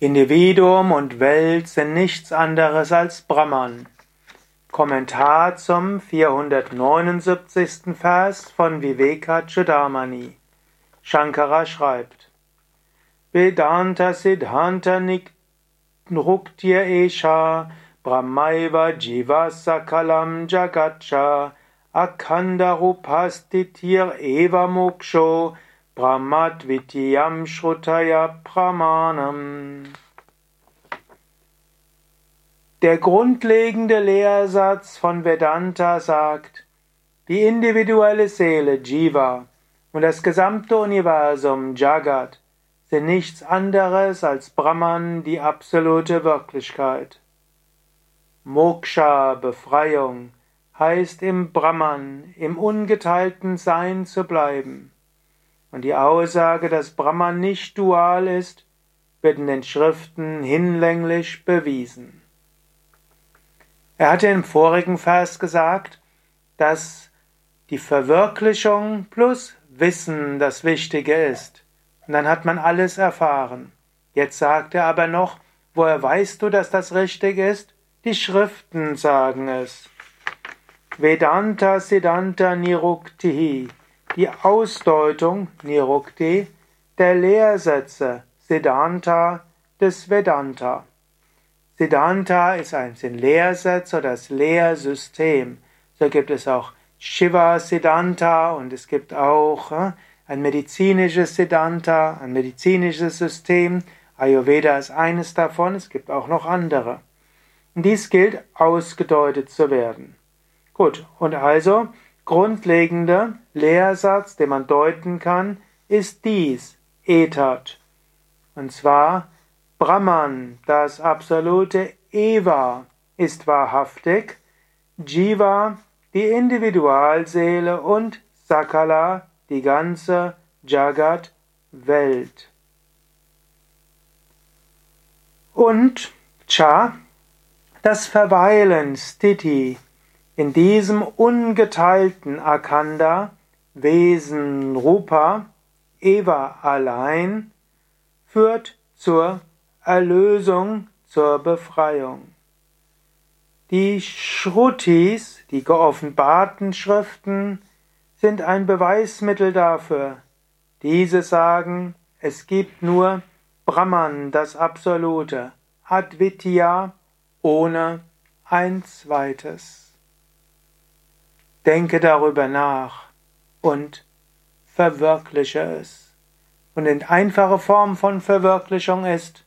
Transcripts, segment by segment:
Individuum und Welt sind nichts anderes als Brahman. Kommentar zum 479. Vers von Viveka Chudamani. Shankara schreibt: Vedanta Siddhanta Nruktya Esha Brahmaiva Jiva Sakalam Jagacha Akhanda Rupastitir Eva Moksho Brahmadvityam Shrutaya Pramanam. Der grundlegende Lehrsatz von Vedanta sagt, die individuelle Seele Jiva und das gesamte Universum Jagat sind nichts anderes als Brahman, die absolute Wirklichkeit. Moksha, Befreiung, heißt im Brahman, im ungeteilten Sein zu bleiben. Und die Aussage, dass Brahman nicht dual ist, wird in den Schriften hinlänglich bewiesen. Er hatte im vorigen Vers gesagt, dass die Verwirklichung plus Wissen das Wichtige ist. Und dann hat man alles erfahren. Jetzt sagt er aber noch, woher weißt du, dass das richtig ist? Die Schriften sagen es. Vedanta Siddhanta Niruktihi die Ausdeutung Nirukti der Lehrsätze Siddhanta des Vedanta. Siddhanta ist ein sind Lehrsätze oder das Lehrsystem. So gibt es auch Shiva Siddhanta und es gibt auch äh, ein medizinisches Siddhanta, ein medizinisches System. Ayurveda ist eines davon, es gibt auch noch andere. Und dies gilt ausgedeutet zu werden. Gut, und also grundlegender Lehrsatz, den man deuten kann, ist dies, Etat. Und zwar Brahman, das absolute Eva, ist wahrhaftig, Jiva, die Individualseele und Sakala, die ganze Jagat, Welt. Und Cha, das Verweilen, Stiti, in diesem ungeteilten Akanda, Wesen Rupa, Eva allein, führt zur Erlösung, zur Befreiung. Die Shrutis, die geoffenbarten Schriften, sind ein Beweismittel dafür. Diese sagen, es gibt nur Brahman, das Absolute, Advitya, ohne ein zweites. Denke darüber nach und verwirkliche es. Und eine einfache Form von Verwirklichung ist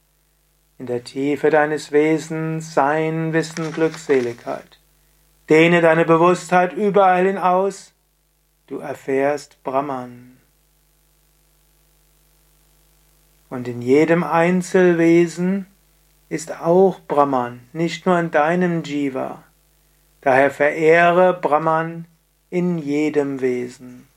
in der Tiefe deines Wesens Sein, Wissen, Glückseligkeit. Dehne deine Bewusstheit überall hin aus, du erfährst Brahman. Und in jedem Einzelwesen ist auch Brahman, nicht nur in deinem Jiva. Daher verehre Brahman in jedem Wesen.